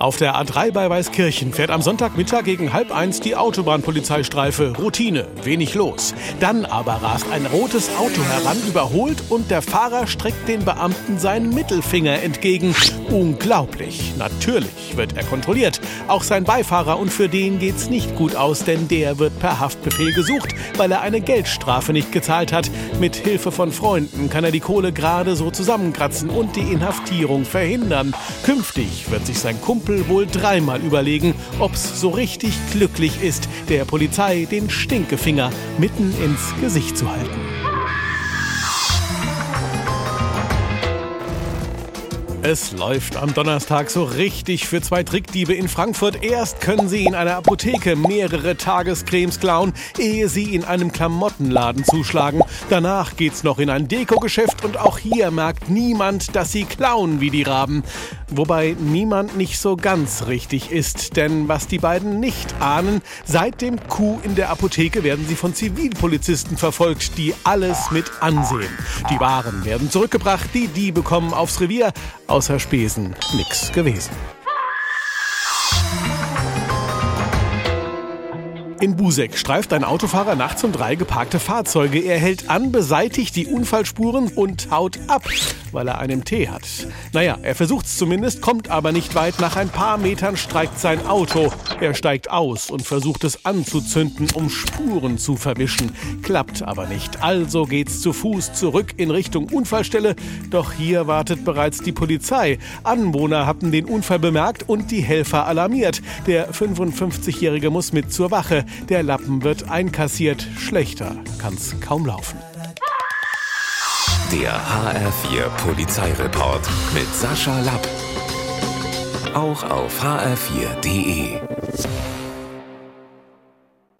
Auf der A3 bei Weißkirchen fährt am Sonntagmittag gegen halb eins die Autobahnpolizeistreife. Routine, wenig los. Dann aber rast ein rotes Auto heran, überholt und der Fahrer streckt den Beamten seinen Mittelfinger entgegen. Unglaublich. Natürlich wird er kontrolliert. Auch sein Beifahrer und für den geht's nicht gut aus, denn der wird per Haftbefehl gesucht, weil er eine Geldstrafe nicht gezahlt hat. Mit Hilfe von Freunden kann er die Kohle gerade so zusammenkratzen und die Inhaftierung verhindern. Künftig wird sich sein Kumpel Kumpel wohl dreimal überlegen, ob's so richtig glücklich ist, der Polizei den Stinkefinger mitten ins Gesicht zu halten. Es läuft am Donnerstag so richtig für zwei Trickdiebe in Frankfurt. Erst können sie in einer Apotheke mehrere Tagescremes klauen, ehe sie in einem Klamottenladen zuschlagen. Danach geht's noch in ein Dekogeschäft und auch hier merkt niemand, dass sie klauen wie die Raben. Wobei niemand nicht so ganz richtig ist, denn was die beiden nicht ahnen, seit dem Coup in der Apotheke werden sie von Zivilpolizisten verfolgt, die alles mit ansehen. Die Waren werden zurückgebracht, die Diebe kommen aufs Revier, außer Spesen nix gewesen. In Busek streift ein Autofahrer nachts um drei geparkte Fahrzeuge. Er hält an, beseitigt die Unfallspuren und haut ab, weil er einen Tee hat. Naja, er versucht's zumindest, kommt aber nicht weit. Nach ein paar Metern streikt sein Auto. Er steigt aus und versucht es anzuzünden, um Spuren zu verwischen. Klappt aber nicht. Also geht's zu Fuß zurück in Richtung Unfallstelle. Doch hier wartet bereits die Polizei. Anwohner hatten den Unfall bemerkt und die Helfer alarmiert. Der 55-Jährige muss mit zur Wache. Der Lappen wird einkassiert. Schlechter kann's kaum laufen. Der HR4 Polizeireport mit Sascha Lapp. Auch auf hr4.de.